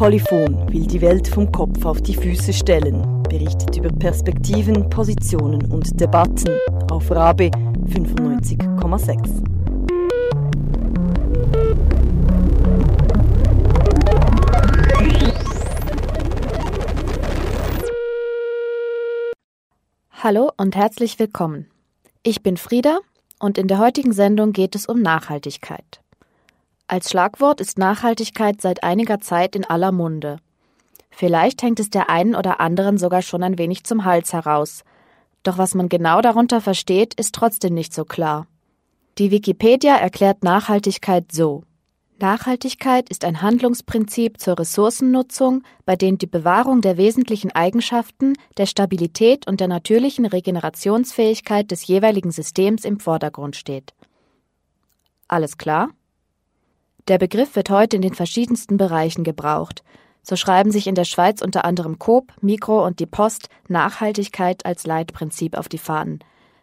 Polyphon will die Welt vom Kopf auf die Füße stellen, berichtet über Perspektiven, Positionen und Debatten auf Rabe 95,6. Hallo und herzlich willkommen. Ich bin Frieda und in der heutigen Sendung geht es um Nachhaltigkeit. Als Schlagwort ist Nachhaltigkeit seit einiger Zeit in aller Munde. Vielleicht hängt es der einen oder anderen sogar schon ein wenig zum Hals heraus. Doch was man genau darunter versteht, ist trotzdem nicht so klar. Die Wikipedia erklärt Nachhaltigkeit so. Nachhaltigkeit ist ein Handlungsprinzip zur Ressourcennutzung, bei dem die Bewahrung der wesentlichen Eigenschaften, der Stabilität und der natürlichen Regenerationsfähigkeit des jeweiligen Systems im Vordergrund steht. Alles klar? Der Begriff wird heute in den verschiedensten Bereichen gebraucht. So schreiben sich in der Schweiz unter anderem Coop, Mikro und die Post Nachhaltigkeit als Leitprinzip auf die Fahnen.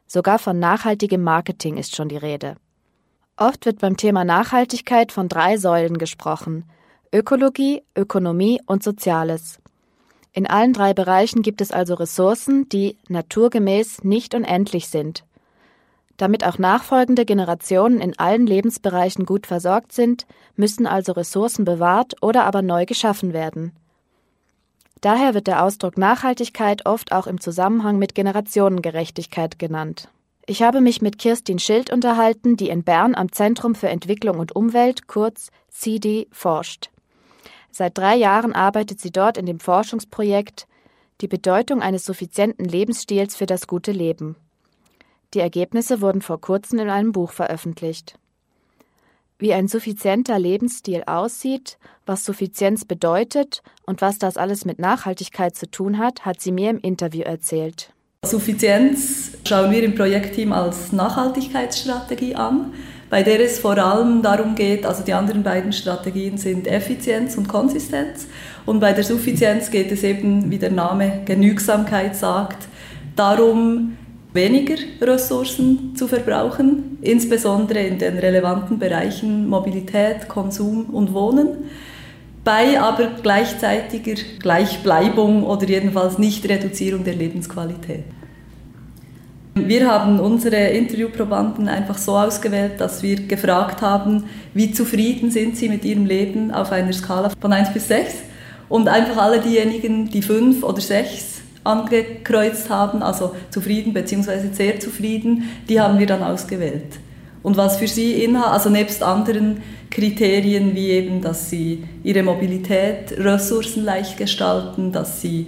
Sogar von nachhaltigem Marketing ist schon die Rede. Oft wird beim Thema Nachhaltigkeit von drei Säulen gesprochen Ökologie, Ökonomie und Soziales. In allen drei Bereichen gibt es also Ressourcen, die naturgemäß nicht unendlich sind. Damit auch nachfolgende Generationen in allen Lebensbereichen gut versorgt sind, müssen also Ressourcen bewahrt oder aber neu geschaffen werden. Daher wird der Ausdruck Nachhaltigkeit oft auch im Zusammenhang mit Generationengerechtigkeit genannt. Ich habe mich mit Kirstin Schild unterhalten, die in Bern am Zentrum für Entwicklung und Umwelt, kurz CD, forscht. Seit drei Jahren arbeitet sie dort in dem Forschungsprojekt Die Bedeutung eines suffizienten Lebensstils für das gute Leben. Die Ergebnisse wurden vor kurzem in einem Buch veröffentlicht. Wie ein suffizienter Lebensstil aussieht, was Suffizienz bedeutet und was das alles mit Nachhaltigkeit zu tun hat, hat sie mir im Interview erzählt. Suffizienz schauen wir im Projektteam als Nachhaltigkeitsstrategie an, bei der es vor allem darum geht, also die anderen beiden Strategien sind Effizienz und Konsistenz und bei der Suffizienz geht es eben, wie der Name Genügsamkeit sagt, darum, weniger Ressourcen zu verbrauchen, insbesondere in den relevanten Bereichen Mobilität, Konsum und Wohnen, bei aber gleichzeitiger Gleichbleibung oder jedenfalls Nicht-Reduzierung der Lebensqualität. Wir haben unsere Interviewprobanden einfach so ausgewählt, dass wir gefragt haben, wie zufrieden sind sie mit ihrem Leben auf einer Skala von 1 bis 6 und einfach alle diejenigen, die 5 oder 6 angekreuzt haben, also zufrieden bzw. sehr zufrieden, die haben wir dann ausgewählt. Und was für sie inhalt, also nebst anderen Kriterien wie eben, dass sie ihre Mobilität ressourcenleicht gestalten, dass sie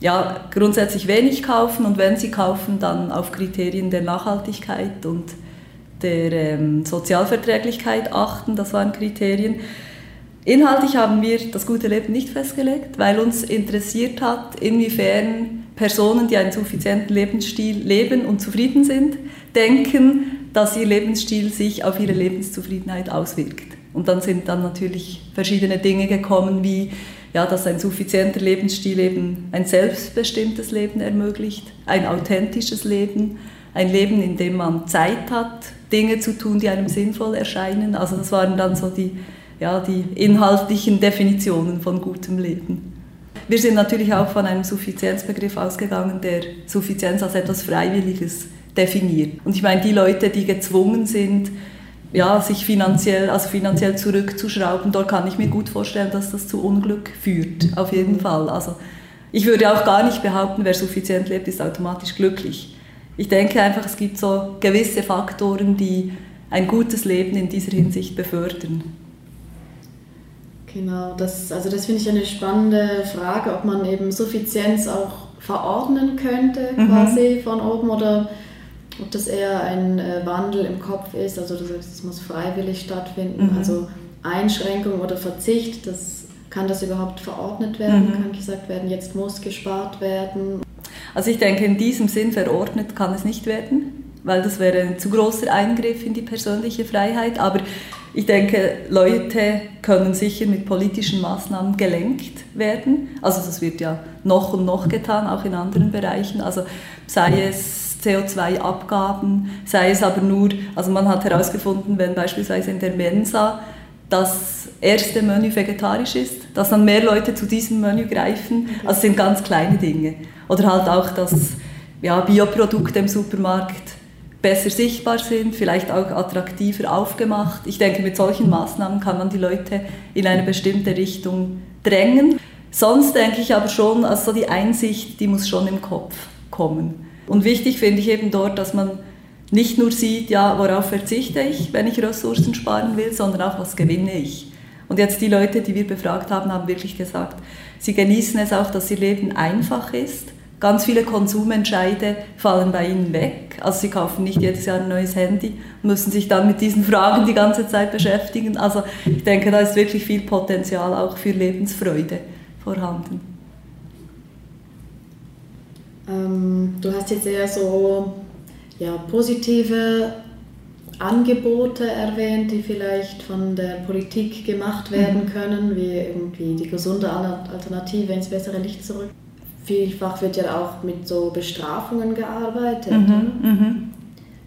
ja, grundsätzlich wenig kaufen und wenn sie kaufen, dann auf Kriterien der Nachhaltigkeit und der ähm, Sozialverträglichkeit achten, das waren Kriterien. Inhaltlich haben wir das gute Leben nicht festgelegt, weil uns interessiert hat, inwiefern Personen, die einen suffizienten Lebensstil leben und zufrieden sind, denken, dass ihr Lebensstil sich auf ihre Lebenszufriedenheit auswirkt. Und dann sind dann natürlich verschiedene Dinge gekommen, wie ja, dass ein suffizienter Lebensstil eben ein selbstbestimmtes Leben ermöglicht, ein authentisches Leben, ein Leben, in dem man Zeit hat, Dinge zu tun, die einem sinnvoll erscheinen. Also das waren dann so die ja, die inhaltlichen Definitionen von gutem Leben. Wir sind natürlich auch von einem Suffizienzbegriff ausgegangen, der Suffizienz als etwas Freiwilliges definiert. Und ich meine, die Leute, die gezwungen sind, ja, sich finanziell, also finanziell zurückzuschrauben, dort kann ich mir gut vorstellen, dass das zu Unglück führt, auf jeden Fall. Also ich würde auch gar nicht behaupten, wer suffizient lebt, ist automatisch glücklich. Ich denke einfach, es gibt so gewisse Faktoren, die ein gutes Leben in dieser Hinsicht befördern. Genau, das, also das finde ich eine spannende Frage, ob man eben Suffizienz auch verordnen könnte, mhm. quasi von oben, oder ob das eher ein äh, Wandel im Kopf ist, also du sagst, es muss freiwillig stattfinden, mhm. also Einschränkung oder Verzicht, das, kann das überhaupt verordnet werden, mhm. kann gesagt werden, jetzt muss gespart werden? Also ich denke, in diesem Sinn verordnet kann es nicht werden, weil das wäre ein zu großer Eingriff in die persönliche Freiheit, aber ich denke, Leute können sicher mit politischen Maßnahmen gelenkt werden. Also das wird ja noch und noch getan, auch in anderen Bereichen. Also sei es CO2-Abgaben, sei es aber nur, also man hat herausgefunden, wenn beispielsweise in der Mensa das erste Menü vegetarisch ist, dass dann mehr Leute zu diesem Menü greifen. Also sind ganz kleine Dinge. Oder halt auch, dass ja, Bioprodukte im Supermarkt besser sichtbar sind, vielleicht auch attraktiver aufgemacht. Ich denke, mit solchen Maßnahmen kann man die Leute in eine bestimmte Richtung drängen. Sonst denke ich aber schon, also die Einsicht, die muss schon im Kopf kommen. Und wichtig finde ich eben dort, dass man nicht nur sieht, ja, worauf verzichte ich, wenn ich Ressourcen sparen will, sondern auch, was gewinne ich. Und jetzt die Leute, die wir befragt haben, haben wirklich gesagt, sie genießen es auch, dass ihr Leben einfach ist. Ganz viele Konsumentscheide fallen bei ihnen weg. Also sie kaufen nicht jedes Jahr ein neues Handy, müssen sich dann mit diesen Fragen die ganze Zeit beschäftigen. Also ich denke, da ist wirklich viel Potenzial auch für Lebensfreude vorhanden. Ähm, du hast jetzt eher so ja, positive Angebote erwähnt, die vielleicht von der Politik gemacht werden mhm. können, wie irgendwie die gesunde Alternative ins bessere Licht zurück. Vielfach wird ja auch mit so Bestrafungen gearbeitet. Mhm, mhm.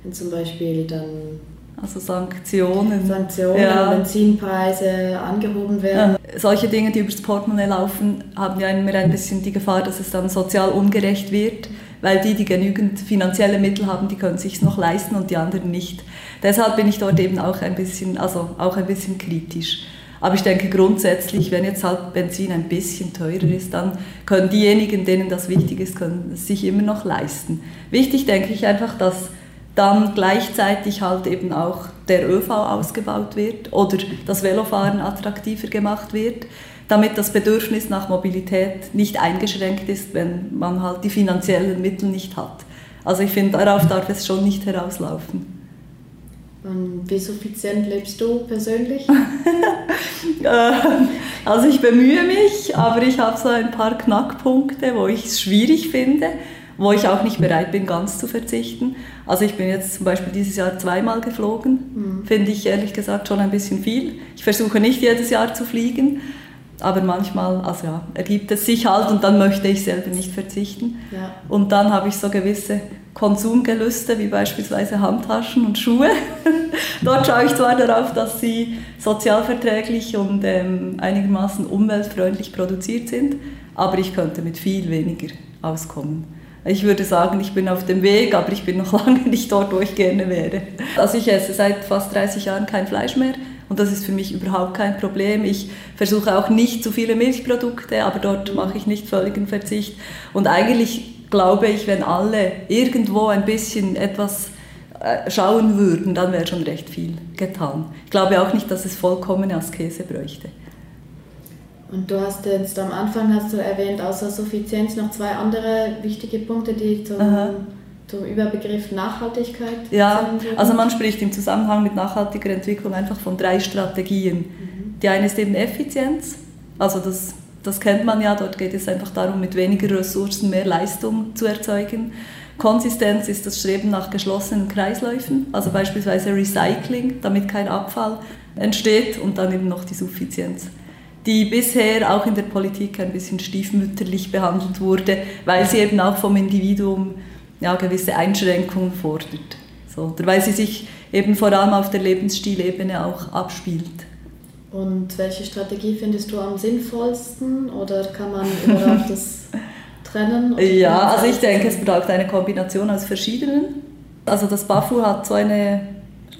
Wenn zum Beispiel dann also Sanktionen. Sanktionen, ja. Benzinpreise angehoben werden. Ja. Solche Dinge, die übers Portemonnaie laufen, haben ja immer ein bisschen die Gefahr, dass es dann sozial ungerecht wird weil die, die genügend finanzielle Mittel haben, die können sich noch leisten und die anderen nicht. Deshalb bin ich dort eben auch ein bisschen, also auch ein bisschen kritisch. Aber ich denke grundsätzlich, wenn jetzt halt Benzin ein bisschen teurer ist, dann können diejenigen, denen das wichtig ist, können es sich immer noch leisten. Wichtig denke ich einfach, dass dann gleichzeitig halt eben auch der ÖV ausgebaut wird oder das Velofahren attraktiver gemacht wird damit das Bedürfnis nach Mobilität nicht eingeschränkt ist, wenn man halt die finanziellen Mittel nicht hat. Also ich finde, darauf darf es schon nicht herauslaufen. Und wie suffizient lebst du persönlich? Ähm, also ich bemühe mich, aber ich habe so ein paar Knackpunkte, wo ich es schwierig finde, wo ich auch nicht bereit bin, ganz zu verzichten. Also ich bin jetzt zum Beispiel dieses Jahr zweimal geflogen, mhm. finde ich ehrlich gesagt schon ein bisschen viel. Ich versuche nicht jedes Jahr zu fliegen, aber manchmal also ja, ergibt es sich halt und dann möchte ich selber nicht verzichten. Ja. Und dann habe ich so gewisse Konsumgelüste, wie beispielsweise Handtaschen und Schuhe. Dort schaue ich zwar darauf, dass sie sozialverträglich und ähm, einigermaßen umweltfreundlich produziert sind, aber ich könnte mit viel weniger auskommen. Ich würde sagen, ich bin auf dem Weg, aber ich bin noch lange nicht dort, wo ich gerne wäre. Also ich esse seit fast 30 Jahren kein Fleisch mehr und das ist für mich überhaupt kein Problem. Ich versuche auch nicht zu viele Milchprodukte, aber dort mache ich nicht völligen Verzicht. Und eigentlich glaube ich, wenn alle irgendwo ein bisschen etwas äh, schauen würden, dann wäre schon recht viel getan. Ich glaube auch nicht, dass es vollkommene Askese bräuchte. Und du hast jetzt am Anfang hast du erwähnt, außer Suffizienz noch zwei andere wichtige Punkte, die zum Aha zum Überbegriff Nachhaltigkeit? Ja, also man spricht im Zusammenhang mit nachhaltiger Entwicklung einfach von drei Strategien. Mhm. Die eine ist eben Effizienz, also das, das kennt man ja, dort geht es einfach darum, mit weniger Ressourcen mehr Leistung zu erzeugen. Konsistenz ist das Streben nach geschlossenen Kreisläufen, also beispielsweise Recycling, damit kein Abfall entsteht und dann eben noch die Suffizienz die bisher auch in der Politik ein bisschen stiefmütterlich behandelt wurde, weil sie eben auch vom Individuum ja, gewisse Einschränkungen fordert. So, oder weil sie sich eben vor allem auf der Lebensstilebene auch abspielt. Und welche Strategie findest du am sinnvollsten oder kann man überhaupt das trennen? Ja, also ich denke, es braucht eine Kombination aus verschiedenen. Also das BAFU hat so eine,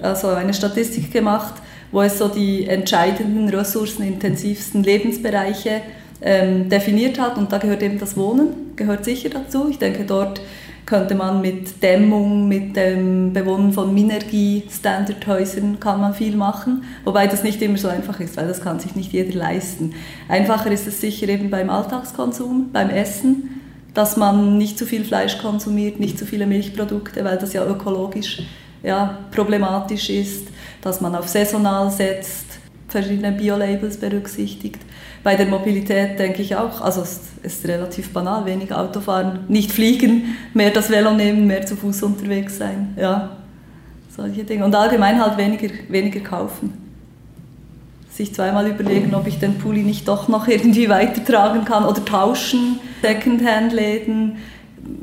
also eine Statistik gemacht, wo es so die entscheidenden, ressourcenintensivsten Lebensbereiche ähm, definiert hat und da gehört eben das Wohnen, gehört sicher dazu. Ich denke, dort könnte man mit Dämmung, mit dem Bewohnen von Minergie-Standardhäusern kann man viel machen, wobei das nicht immer so einfach ist, weil das kann sich nicht jeder leisten. Einfacher ist es sicher eben beim Alltagskonsum, beim Essen, dass man nicht zu viel Fleisch konsumiert, nicht zu viele Milchprodukte, weil das ja ökologisch ja, problematisch ist, dass man auf saisonal setzt, verschiedene Biolabels berücksichtigt. Bei der Mobilität denke ich auch, also es ist relativ banal, weniger Autofahren, nicht fliegen, mehr das Velo nehmen, mehr zu Fuß unterwegs sein, ja, solche Dinge. Und allgemein halt weniger, weniger kaufen. Sich zweimal überlegen, ob ich den Pulli nicht doch noch irgendwie weitertragen kann oder tauschen, Secondhand-Läden,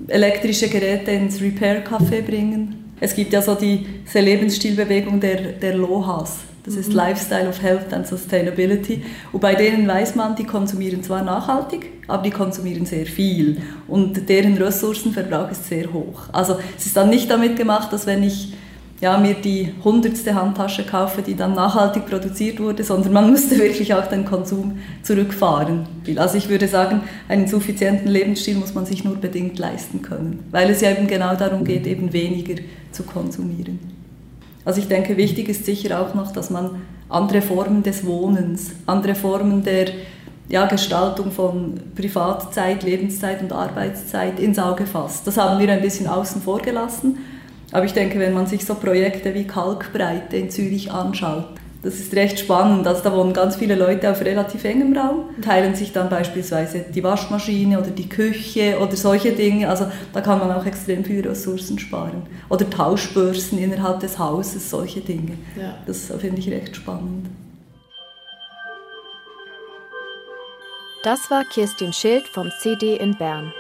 elektrische Geräte ins Repair-Café bringen. Es gibt ja so die, diese Lebensstilbewegung der, der Lohas. Das ist mhm. Lifestyle of Health and Sustainability. Und bei denen weiß man, die konsumieren zwar nachhaltig, aber die konsumieren sehr viel. Und deren Ressourcenverbrauch ist sehr hoch. Also es ist dann nicht damit gemacht, dass wenn ich ja, mir die hundertste Handtasche kaufe, die dann nachhaltig produziert wurde, sondern man müsste wirklich auch den Konsum zurückfahren. Also ich würde sagen, einen suffizienten Lebensstil muss man sich nur bedingt leisten können, weil es ja eben genau darum geht, eben weniger zu konsumieren. Also ich denke, wichtig ist sicher auch noch, dass man andere Formen des Wohnens, andere Formen der ja, Gestaltung von Privatzeit, Lebenszeit und Arbeitszeit ins Auge fasst. Das haben wir ein bisschen außen vor gelassen aber ich denke, wenn man sich so Projekte wie Kalkbreite in Zürich anschaut, das ist recht spannend. Also da wohnen ganz viele Leute auf relativ engem Raum, teilen sich dann beispielsweise die Waschmaschine oder die Küche oder solche Dinge. Also da kann man auch extrem viele Ressourcen sparen. Oder Tauschbörsen innerhalb des Hauses, solche Dinge. Ja. Das finde ich recht spannend. Das war Kirstin Schild vom CD in Bern.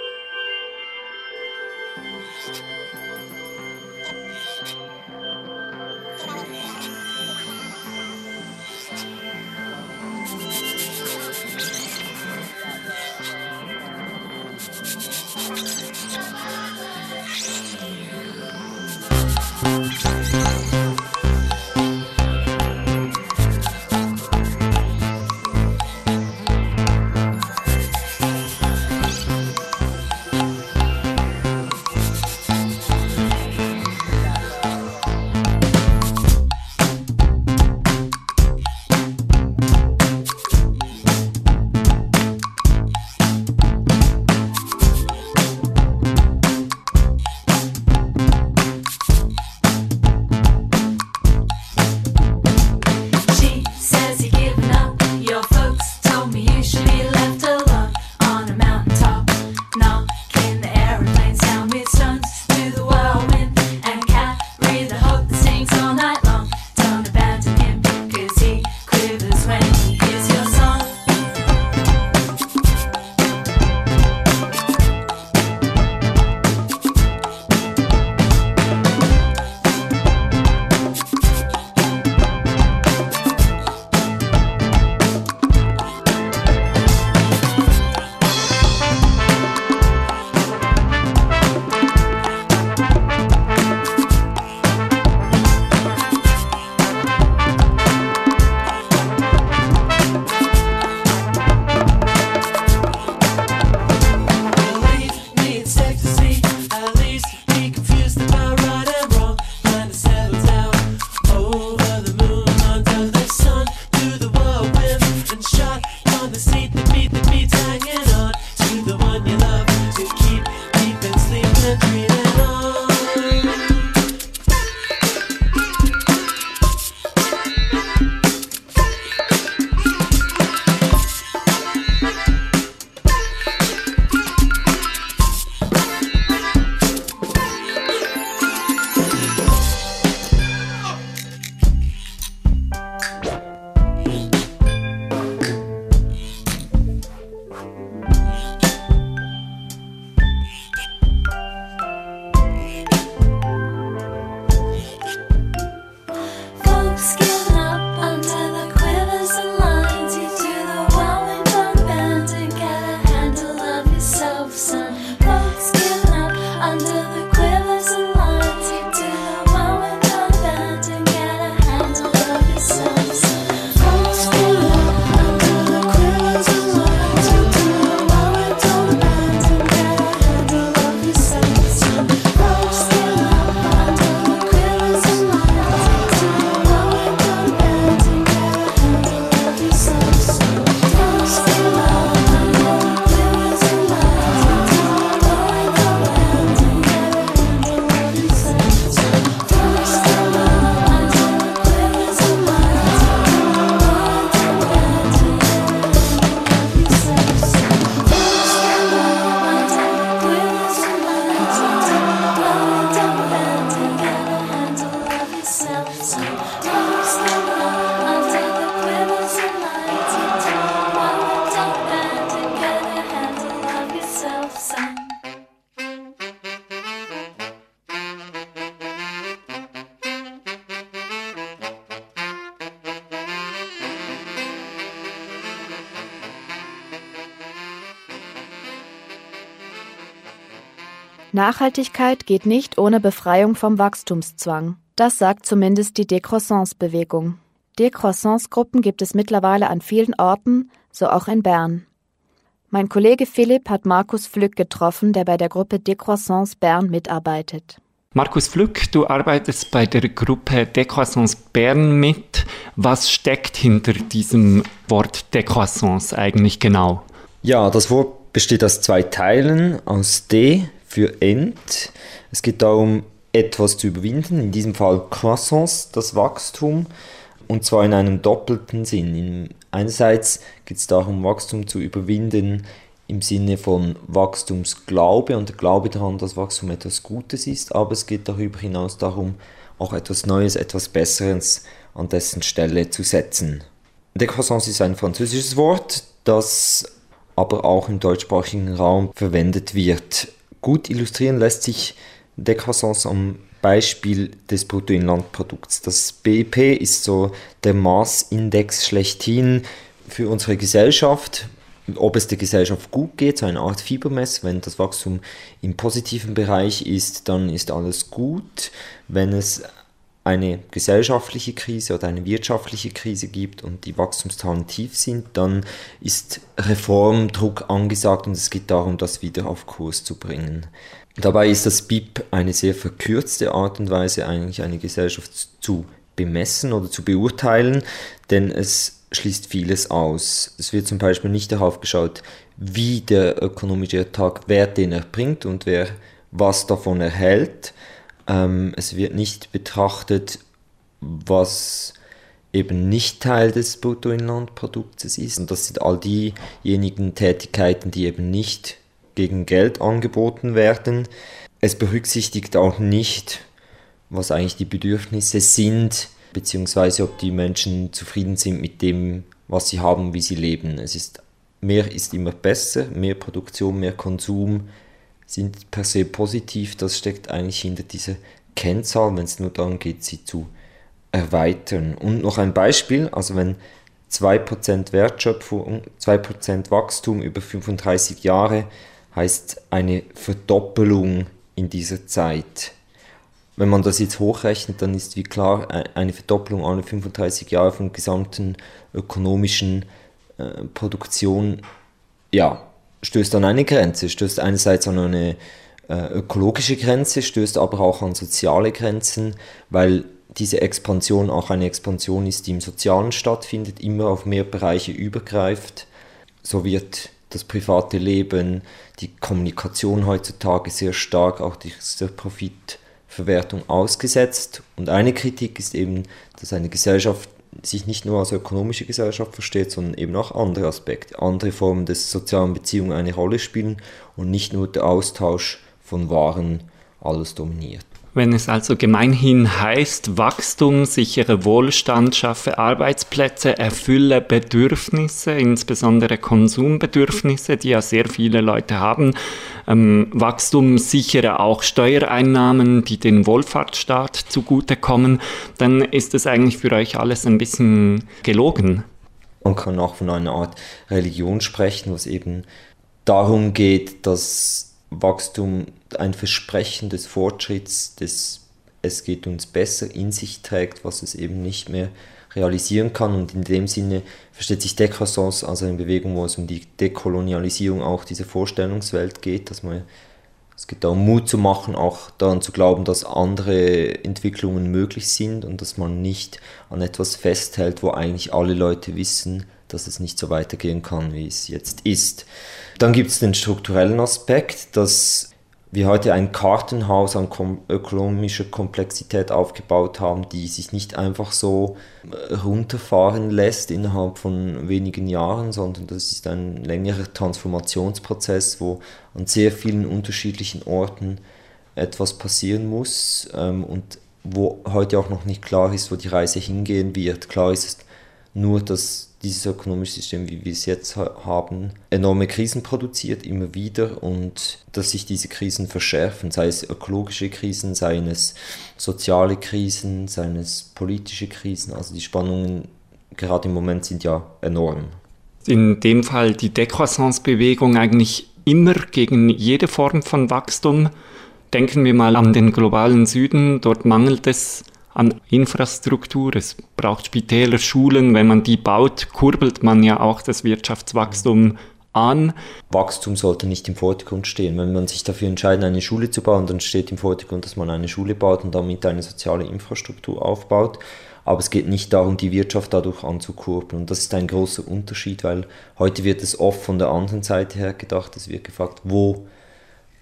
Nachhaltigkeit geht nicht ohne Befreiung vom Wachstumszwang. Das sagt zumindest die Décroissance-Bewegung. Décroissance-Gruppen gibt es mittlerweile an vielen Orten, so auch in Bern. Mein Kollege Philipp hat Markus Flück getroffen, der bei der Gruppe Décroissance Bern mitarbeitet. Markus Flück, du arbeitest bei der Gruppe Décroissance Bern mit. Was steckt hinter diesem Wort Décroissance eigentlich genau? Ja, das Wort besteht aus zwei Teilen, aus D für End. Es geht darum, etwas zu überwinden, in diesem Fall Croissance, das Wachstum, und zwar in einem doppelten Sinn. Einerseits geht es darum, Wachstum zu überwinden im Sinne von Wachstumsglaube und der Glaube daran, dass Wachstum etwas Gutes ist, aber es geht darüber hinaus darum, auch etwas Neues, etwas Besseres an dessen Stelle zu setzen. Décroissance ist ein französisches Wort, das aber auch im deutschsprachigen Raum verwendet wird. Gut illustrieren lässt sich Décroissance am Beispiel des Bruttoinlandprodukts. Das BIP ist so der Maßindex schlechthin für unsere Gesellschaft, ob es der Gesellschaft gut geht, so eine Art Fiebermess. Wenn das Wachstum im positiven Bereich ist, dann ist alles gut. Wenn es eine gesellschaftliche Krise oder eine wirtschaftliche Krise gibt und die Wachstumszahlen tief sind, dann ist Reformdruck angesagt und es geht darum, das wieder auf Kurs zu bringen. Dabei ist das BIP eine sehr verkürzte Art und Weise, eigentlich eine Gesellschaft zu bemessen oder zu beurteilen, denn es schließt vieles aus. Es wird zum Beispiel nicht darauf geschaut, wie der ökonomische Ertrag Wert den er bringt und wer was davon erhält, ähm, es wird nicht betrachtet, was eben nicht Teil des Bruttoinlandproduktes ist. Und das sind all diejenigen Tätigkeiten, die eben nicht gegen Geld angeboten werden. Es berücksichtigt auch nicht, was eigentlich die Bedürfnisse sind, beziehungsweise ob die Menschen zufrieden sind mit dem, was sie haben, wie sie leben. Es ist mehr ist immer besser, mehr Produktion, mehr Konsum, sind per se positiv. Das steckt eigentlich hinter dieser Kennzahl, wenn es nur darum geht, sie zu erweitern. Und noch ein Beispiel, also wenn 2% Wertschöpfung, 2% Wachstum über 35 Jahre heißt eine Verdoppelung in dieser Zeit. Wenn man das jetzt hochrechnet, dann ist wie klar eine Verdoppelung alle 35 Jahre von gesamten ökonomischen äh, Produktion ja, stößt an eine Grenze, stößt einerseits an eine äh, ökologische Grenze, stößt aber auch an soziale Grenzen, weil diese Expansion auch eine Expansion ist, die im Sozialen stattfindet, immer auf mehr Bereiche übergreift. So wird das private Leben, die Kommunikation heutzutage sehr stark auch dieser Profitverwertung ausgesetzt. Und eine Kritik ist eben, dass eine Gesellschaft sich nicht nur als ökonomische Gesellschaft versteht, sondern eben auch andere Aspekte, andere Formen des sozialen Beziehungen eine Rolle spielen und nicht nur der Austausch von Waren alles dominiert. Wenn es also gemeinhin heißt, Wachstum, sichere Wohlstand, schaffe Arbeitsplätze, erfülle Bedürfnisse, insbesondere Konsumbedürfnisse, die ja sehr viele Leute haben, ähm, Wachstum sichere auch Steuereinnahmen, die den Wohlfahrtsstaat zugutekommen, dann ist es eigentlich für euch alles ein bisschen gelogen. Man kann auch von einer Art Religion sprechen, was eben darum geht, dass Wachstum ein Versprechen des Fortschritts, des es geht uns besser in sich trägt, was es eben nicht mehr realisieren kann. Und in dem Sinne versteht sich Décroissance als eine Bewegung, wo es um die Dekolonialisierung auch dieser Vorstellungswelt geht, dass man es geht darum, Mut zu machen, auch daran zu glauben, dass andere Entwicklungen möglich sind und dass man nicht an etwas festhält, wo eigentlich alle Leute wissen, dass es nicht so weitergehen kann, wie es jetzt ist. Dann gibt es den strukturellen Aspekt, dass wir heute ein Kartenhaus an ökonomischer Komplexität aufgebaut haben, die sich nicht einfach so äh, runterfahren lässt innerhalb von wenigen Jahren, sondern das ist ein längerer Transformationsprozess, wo an sehr vielen unterschiedlichen Orten etwas passieren muss ähm, und wo heute auch noch nicht klar ist, wo die Reise hingehen wird. Klar ist nur, dass dieses ökonomische System, wie wir es jetzt haben, enorme Krisen produziert, immer wieder und dass sich diese Krisen verschärfen, sei es ökologische Krisen, seien es soziale Krisen, seien es politische Krisen. Also die Spannungen gerade im Moment sind ja enorm. In dem Fall die Décroissance-Bewegung eigentlich immer gegen jede Form von Wachstum. Denken wir mal an den globalen Süden, dort mangelt es an Infrastruktur. Es braucht Spitäler, Schulen. Wenn man die baut, kurbelt man ja auch das Wirtschaftswachstum an. Wachstum sollte nicht im Vordergrund stehen. Wenn man sich dafür entscheidet, eine Schule zu bauen, dann steht im Vordergrund, dass man eine Schule baut und damit eine soziale Infrastruktur aufbaut. Aber es geht nicht darum, die Wirtschaft dadurch anzukurbeln. Und das ist ein großer Unterschied, weil heute wird es oft von der anderen Seite her gedacht. Es wird gefragt, wo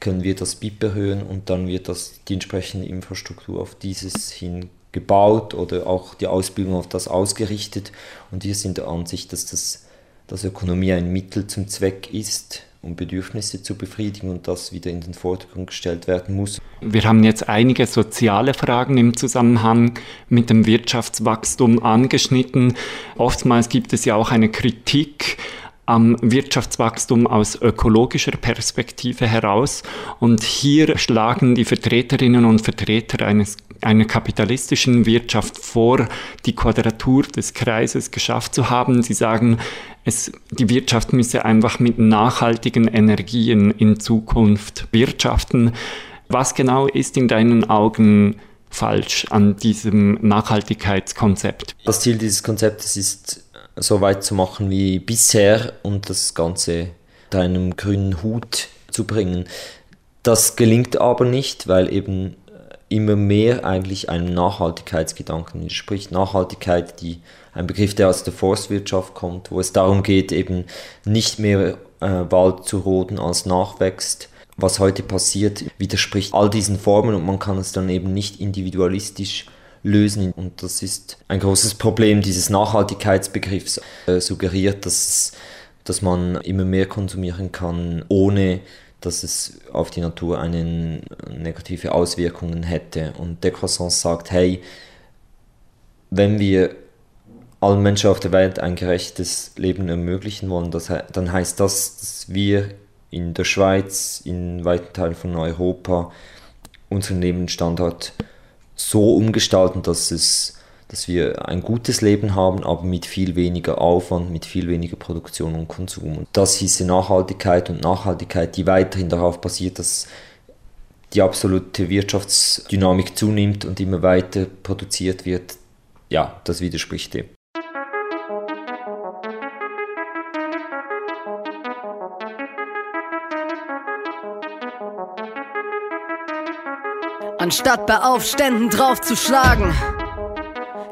können wir das BIP erhöhen und dann wird das, die entsprechende Infrastruktur auf dieses hin gebaut oder auch die Ausbildung auf das ausgerichtet. Und wir sind der Ansicht, dass das dass Ökonomie ein Mittel zum Zweck ist, um Bedürfnisse zu befriedigen und das wieder in den Vordergrund gestellt werden muss. Wir haben jetzt einige soziale Fragen im Zusammenhang mit dem Wirtschaftswachstum angeschnitten. Oftmals gibt es ja auch eine Kritik am Wirtschaftswachstum aus ökologischer Perspektive heraus. Und hier schlagen die Vertreterinnen und Vertreter eines, einer kapitalistischen Wirtschaft vor, die Quadratur des Kreises geschafft zu haben. Sie sagen, es, die Wirtschaft müsse einfach mit nachhaltigen Energien in Zukunft wirtschaften. Was genau ist in deinen Augen falsch an diesem Nachhaltigkeitskonzept? Das Ziel dieses Konzeptes ist so weit zu machen wie bisher und das Ganze unter einem grünen Hut zu bringen. Das gelingt aber nicht, weil eben immer mehr eigentlich einem Nachhaltigkeitsgedanken entspricht. Nachhaltigkeit, die ein Begriff, der aus der Forstwirtschaft kommt, wo es darum geht, eben nicht mehr äh, Wald zu roden als nachwächst. Was heute passiert, widerspricht all diesen Formen und man kann es dann eben nicht individualistisch lösen. Und das ist ein großes Problem dieses Nachhaltigkeitsbegriffs. Äh, suggeriert, dass, dass man immer mehr konsumieren kann, ohne dass es auf die Natur eine negative Auswirkungen hätte. Und Decroissance sagt, hey, wenn wir allen Menschen auf der Welt ein gerechtes Leben ermöglichen wollen, das, dann heißt das, dass wir in der Schweiz, in weiten Teilen von Europa unseren Lebensstandard so umgestalten, dass, es, dass wir ein gutes Leben haben, aber mit viel weniger Aufwand, mit viel weniger Produktion und Konsum. Und das hieße Nachhaltigkeit und Nachhaltigkeit, die weiterhin darauf basiert, dass die absolute Wirtschaftsdynamik zunimmt und immer weiter produziert wird, ja, das widerspricht dem. Anstatt bei Aufständen draufzuschlagen,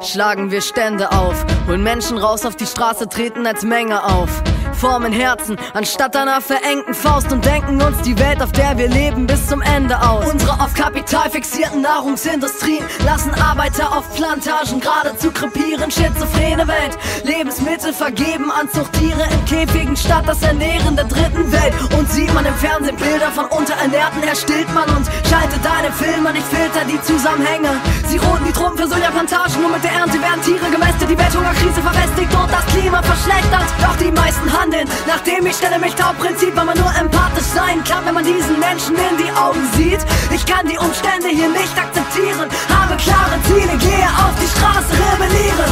schlagen wir Stände auf, holen Menschen raus auf die Straße, treten als Menge auf formen Herzen, anstatt einer verengten Faust und denken uns die Welt, auf der wir leben, bis zum Ende aus. Unsere auf Kapital fixierten Nahrungsindustrien lassen Arbeiter auf Plantagen geradezu krepieren. Schizophrene Welt, Lebensmittel vergeben an Zuchttiere in Käfigen statt das Ernähren der dritten Welt. Und sieht man im Fernsehen Bilder von Unterernährten, erstillt man und schaltet deine Filme nicht Filter die Zusammenhänge. Sie roten die Truppen für Sojaplantagen, nur mit der Ernte werden Tiere gemästet, die Welthungerkrise verfestigt und das Klima verschlechtert. Doch die meisten handeln. Nachdem ich stelle mich taub, Prinzip, weil man nur empathisch sein kann, wenn man diesen Menschen in die Augen sieht. Ich kann die Umstände hier nicht akzeptieren, habe klare Ziele, gehe auf die Straße, rebellieren.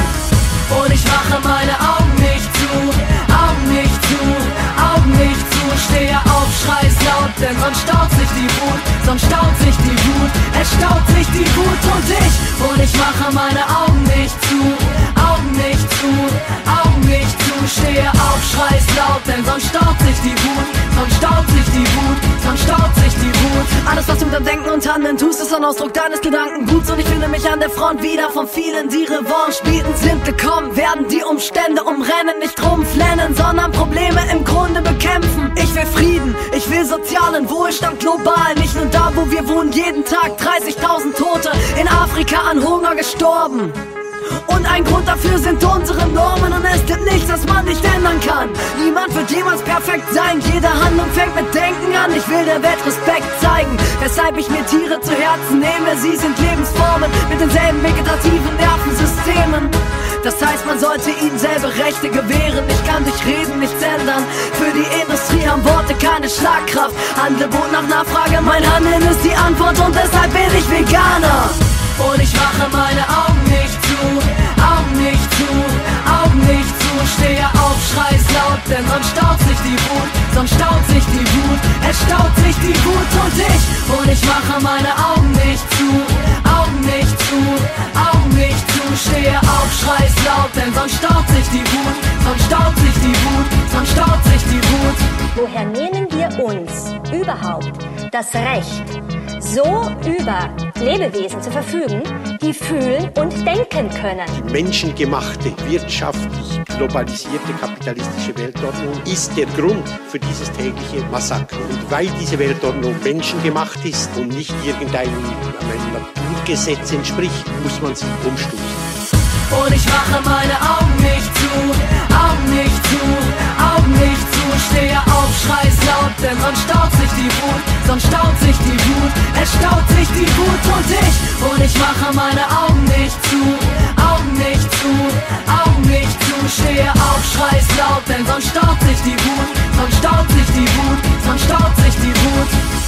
Und ich mache meine Augen denn sonst staut sich die Wut, sonst staut sich die Wut, sonst staut sich die Wut. Alles, was du mit deinem Denken und Handeln tust, ist ein Ausdruck deines Gedankenguts. Und ich finde mich an der Front wieder von vielen, die Revanche bieten, sind gekommen, werden die Umstände umrennen, nicht rumflennen, sondern Probleme im Grunde bekämpfen. Ich will Frieden, ich will sozialen Wohlstand global, nicht nur da, wo wir wohnen, jeden Tag 30.000 Tote in Afrika an Hunger gestorben. Und ein Grund dafür sind unsere Normen und es gibt nichts, das man nicht ändern kann. Niemand wird jemals perfekt sein, jede Handlung fängt mit Denken an. Ich will der Welt Respekt zeigen, weshalb ich mir Tiere zu Herzen nehme. Sie sind Lebensformen mit denselben vegetativen Nervensystemen. Das heißt, man sollte ihnen selbe Rechte gewähren. Ich kann durch Reden nichts ändern. Für die Industrie haben Worte keine Schlagkraft. Angebot nach Nachfrage, mein Handeln ist die Antwort und deshalb bin ich Veganer. Und ich mache meine Augen nicht zu, Augen nicht zu, Augen nicht zu, stehe auf, schreis laut, denn sonst staut sich die Wut, sonst staut sich die Wut, es staut sich die Wut und ich, und ich mache meine Augen nicht zu, Augen nicht zu, Augen nicht zu, stehe auf, schreis laut, denn sonst staut sich die Wut, sonst staut sich die Wut, sonst staut sich die Wut. Woher nehmen wir uns überhaupt das Recht? So über Lebewesen zu verfügen, die fühlen und denken können. Die menschengemachte, wirtschaftlich globalisierte kapitalistische Weltordnung ist der Grund für dieses tägliche Massaker. Und weil diese Weltordnung menschengemacht ist und nicht irgendeinem Naturgesetz entspricht, muss man sie umstoßen. Und ich mache meine Augen nicht zu, zu, Augen nicht zu. Stehe auf, schrei's laut, denn sonst staut sich die Wut, sonst staut sich die Wut, es staut sich die Wut und ich. Und ich mache meine Augen nicht zu, Augen nicht zu, Augen nicht zu. Stehe auf, schrei's laut, denn sonst staut sich die Wut, sonst staut sich die Wut, sonst staut sich die Wut.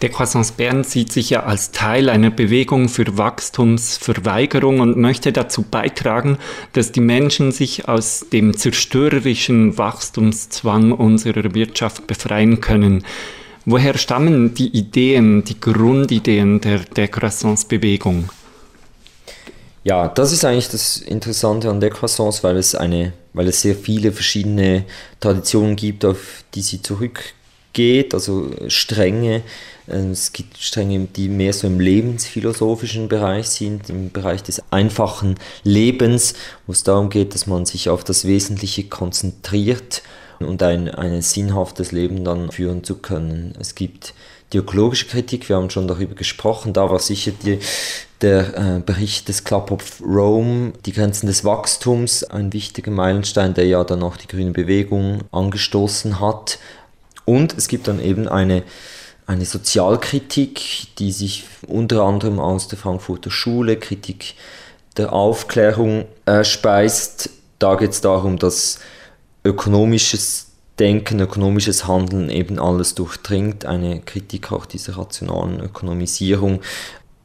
Der Croissance Bern sieht sich ja als Teil einer Bewegung für Wachstumsverweigerung und möchte dazu beitragen, dass die Menschen sich aus dem zerstörerischen Wachstumszwang unserer Wirtschaft befreien können. Woher stammen die Ideen, die Grundideen der, der Croissance-Bewegung? Ja, das ist eigentlich das Interessante an der Croissance, weil es eine, weil es sehr viele verschiedene Traditionen gibt, auf die sie zurückgeht, also Stränge, ähm, es gibt Stränge, die mehr so im lebensphilosophischen Bereich sind, im Bereich des einfachen Lebens, wo es darum geht, dass man sich auf das Wesentliche konzentriert und ein, ein sinnhaftes Leben dann führen zu können. Es gibt die ökologische Kritik, wir haben schon darüber gesprochen, da war sicher die, der äh, Bericht des Club of Rome, die Grenzen des Wachstums, ein wichtiger Meilenstein, der ja dann auch die grüne Bewegung angestoßen hat. Und es gibt dann eben eine eine Sozialkritik, die sich unter anderem aus der Frankfurter Schule, Kritik der Aufklärung äh, speist. Da geht es darum, dass ökonomisches Denken, ökonomisches Handeln eben alles durchdringt. Eine Kritik auch dieser rationalen Ökonomisierung,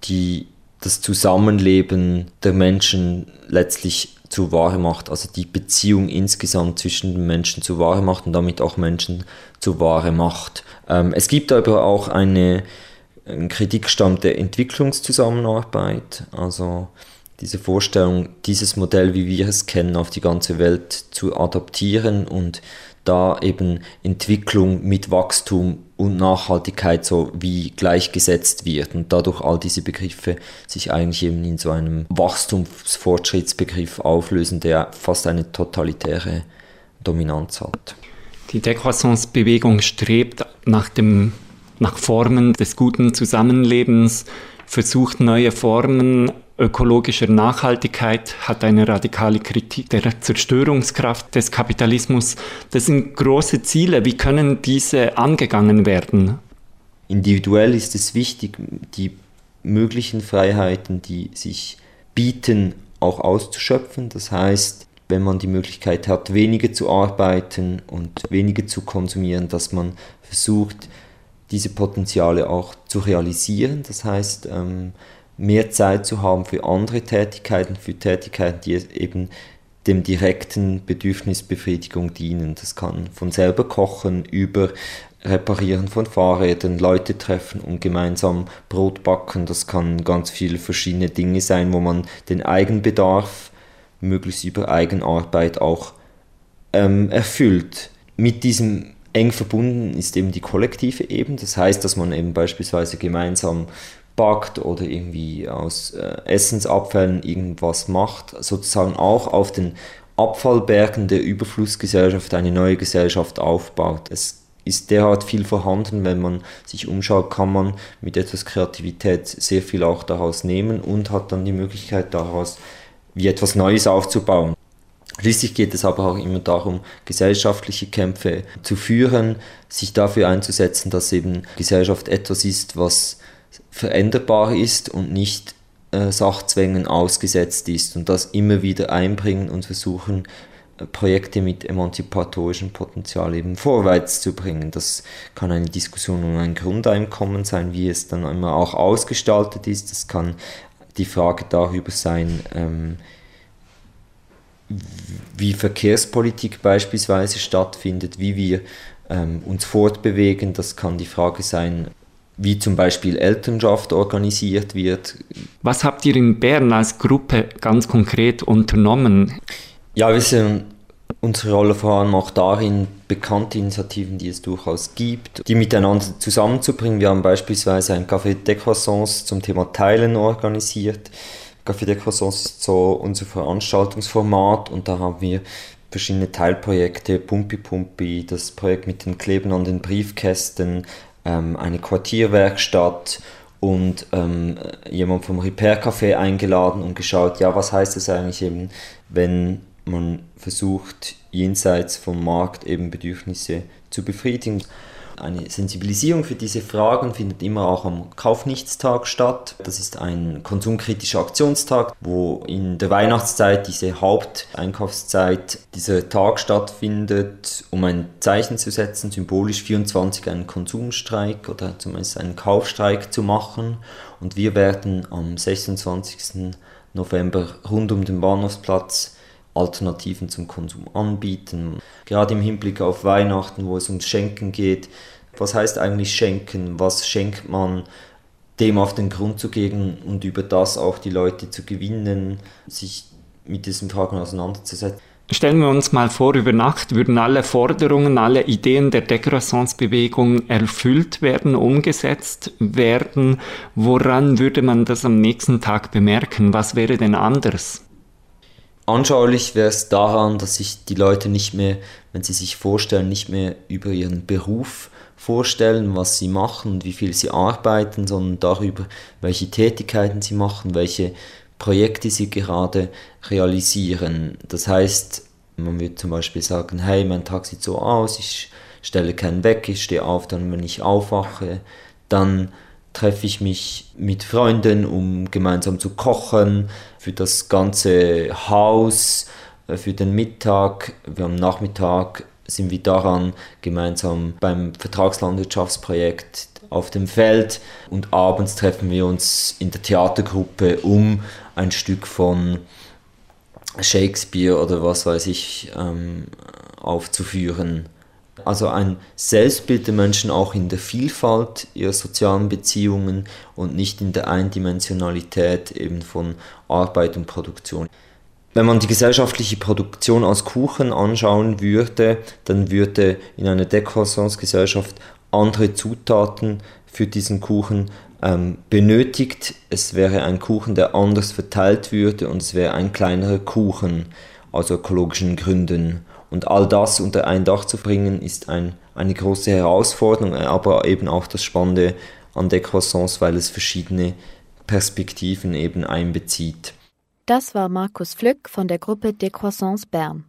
die das Zusammenleben der Menschen letztlich zu Ware macht, also die Beziehung insgesamt zwischen Menschen zu Ware macht und damit auch Menschen zu Ware macht. Ähm, es gibt aber auch eine, eine Kritik stammt der Entwicklungszusammenarbeit, also diese Vorstellung, dieses Modell, wie wir es kennen, auf die ganze Welt zu adaptieren und da eben Entwicklung mit Wachstum und Nachhaltigkeit so wie gleichgesetzt wird und dadurch all diese Begriffe sich eigentlich eben in so einem Wachstumsfortschrittsbegriff auflösen, der fast eine totalitäre Dominanz hat. Die Decroissance-Bewegung strebt nach, dem, nach Formen des guten Zusammenlebens, versucht neue Formen ökologischer Nachhaltigkeit, hat eine radikale Kritik der Zerstörungskraft des Kapitalismus. Das sind große Ziele. Wie können diese angegangen werden? Individuell ist es wichtig, die möglichen Freiheiten, die sich bieten, auch auszuschöpfen. Das heißt, wenn man die Möglichkeit hat, weniger zu arbeiten und weniger zu konsumieren, dass man versucht, diese Potenziale auch zu realisieren. Das heißt, ähm, mehr Zeit zu haben für andere Tätigkeiten, für Tätigkeiten, die eben dem direkten Bedürfnisbefriedigung dienen. Das kann von selber kochen über Reparieren von Fahrrädern, Leute treffen und gemeinsam Brot backen. Das kann ganz viele verschiedene Dinge sein, wo man den Eigenbedarf möglichst über Eigenarbeit auch ähm, erfüllt. Mit diesem eng verbunden ist eben die kollektive Ebene. Das heißt, dass man eben beispielsweise gemeinsam backt oder irgendwie aus äh, Essensabfällen irgendwas macht, sozusagen auch auf den Abfallbergen der Überflussgesellschaft eine neue Gesellschaft aufbaut. Es ist derart viel vorhanden, wenn man sich umschaut, kann man mit etwas Kreativität sehr viel auch daraus nehmen und hat dann die Möglichkeit daraus wie etwas Neues aufzubauen. Schließlich geht es aber auch immer darum, gesellschaftliche Kämpfe zu führen, sich dafür einzusetzen, dass eben Gesellschaft etwas ist, was veränderbar ist und nicht äh, Sachzwängen ausgesetzt ist und das immer wieder einbringen und versuchen, äh, Projekte mit emanzipatorischem Potenzial eben vorwärts zu bringen. Das kann eine Diskussion um ein Grundeinkommen sein, wie es dann immer auch ausgestaltet ist. Das kann die Frage darüber sein, ähm, wie Verkehrspolitik beispielsweise stattfindet, wie wir ähm, uns fortbewegen. Das kann die Frage sein, wie zum Beispiel Elternschaft organisiert wird. Was habt ihr in Bern als Gruppe ganz konkret unternommen? Ja, wir sind unsere Rolle vor allem auch darin, bekannte Initiativen, die es durchaus gibt, die miteinander zusammenzubringen. Wir haben beispielsweise ein Café de Croissance zum Thema Teilen organisiert. Café de Croissance ist so unser Veranstaltungsformat und da haben wir verschiedene Teilprojekte, Pumpi Pumpi, das Projekt mit den Kleben an den Briefkästen, ähm, eine Quartierwerkstatt und ähm, jemand vom Repair Café eingeladen und geschaut, ja, was heißt es eigentlich eben, wenn man versucht, jenseits vom Markt eben Bedürfnisse zu befriedigen. Eine Sensibilisierung für diese Fragen findet immer auch am Kaufnichtstag statt. Das ist ein konsumkritischer Aktionstag, wo in der Weihnachtszeit, diese Haupteinkaufszeit, dieser Tag stattfindet, um ein Zeichen zu setzen, symbolisch 24 einen Konsumstreik oder zumindest einen Kaufstreik zu machen. Und wir werden am 26. November rund um den Bahnhofsplatz Alternativen zum Konsum anbieten. Gerade im Hinblick auf Weihnachten, wo es ums Schenken geht. Was heißt eigentlich schenken? Was schenkt man? Dem auf den Grund zu gehen und über das auch die Leute zu gewinnen, sich mit diesen Fragen auseinanderzusetzen. Stellen wir uns mal vor, über Nacht würden alle Forderungen, alle Ideen der Degressance-Bewegung erfüllt werden, umgesetzt werden. Woran würde man das am nächsten Tag bemerken? Was wäre denn anders? Anschaulich wäre es daran, dass sich die Leute nicht mehr, wenn sie sich vorstellen, nicht mehr über ihren Beruf vorstellen, was sie machen und wie viel sie arbeiten, sondern darüber, welche Tätigkeiten sie machen, welche Projekte sie gerade realisieren. Das heißt, man würde zum Beispiel sagen, hey, mein Tag sieht so aus, ich stelle keinen weg, ich stehe auf, dann wenn ich aufwache, dann treffe ich mich mit Freunden, um gemeinsam zu kochen, für das ganze Haus, äh, für den Mittag. Wir am Nachmittag sind wir daran gemeinsam beim Vertragslandwirtschaftsprojekt auf dem Feld und abends treffen wir uns in der Theatergruppe, um ein Stück von Shakespeare oder was weiß ich ähm, aufzuführen. Also ein Selbstbild der Menschen auch in der Vielfalt ihrer sozialen Beziehungen und nicht in der Eindimensionalität eben von Arbeit und Produktion. Wenn man die gesellschaftliche Produktion als Kuchen anschauen würde, dann würde in einer Dekroissance-Gesellschaft andere Zutaten für diesen Kuchen ähm, benötigt. Es wäre ein Kuchen, der anders verteilt würde und es wäre ein kleinerer Kuchen aus ökologischen Gründen. Und all das unter ein Dach zu bringen, ist ein, eine große Herausforderung, aber eben auch das Spannende an Decroissance, weil es verschiedene Perspektiven eben einbezieht. Das war Markus Flück von der Gruppe Decroissance Bern.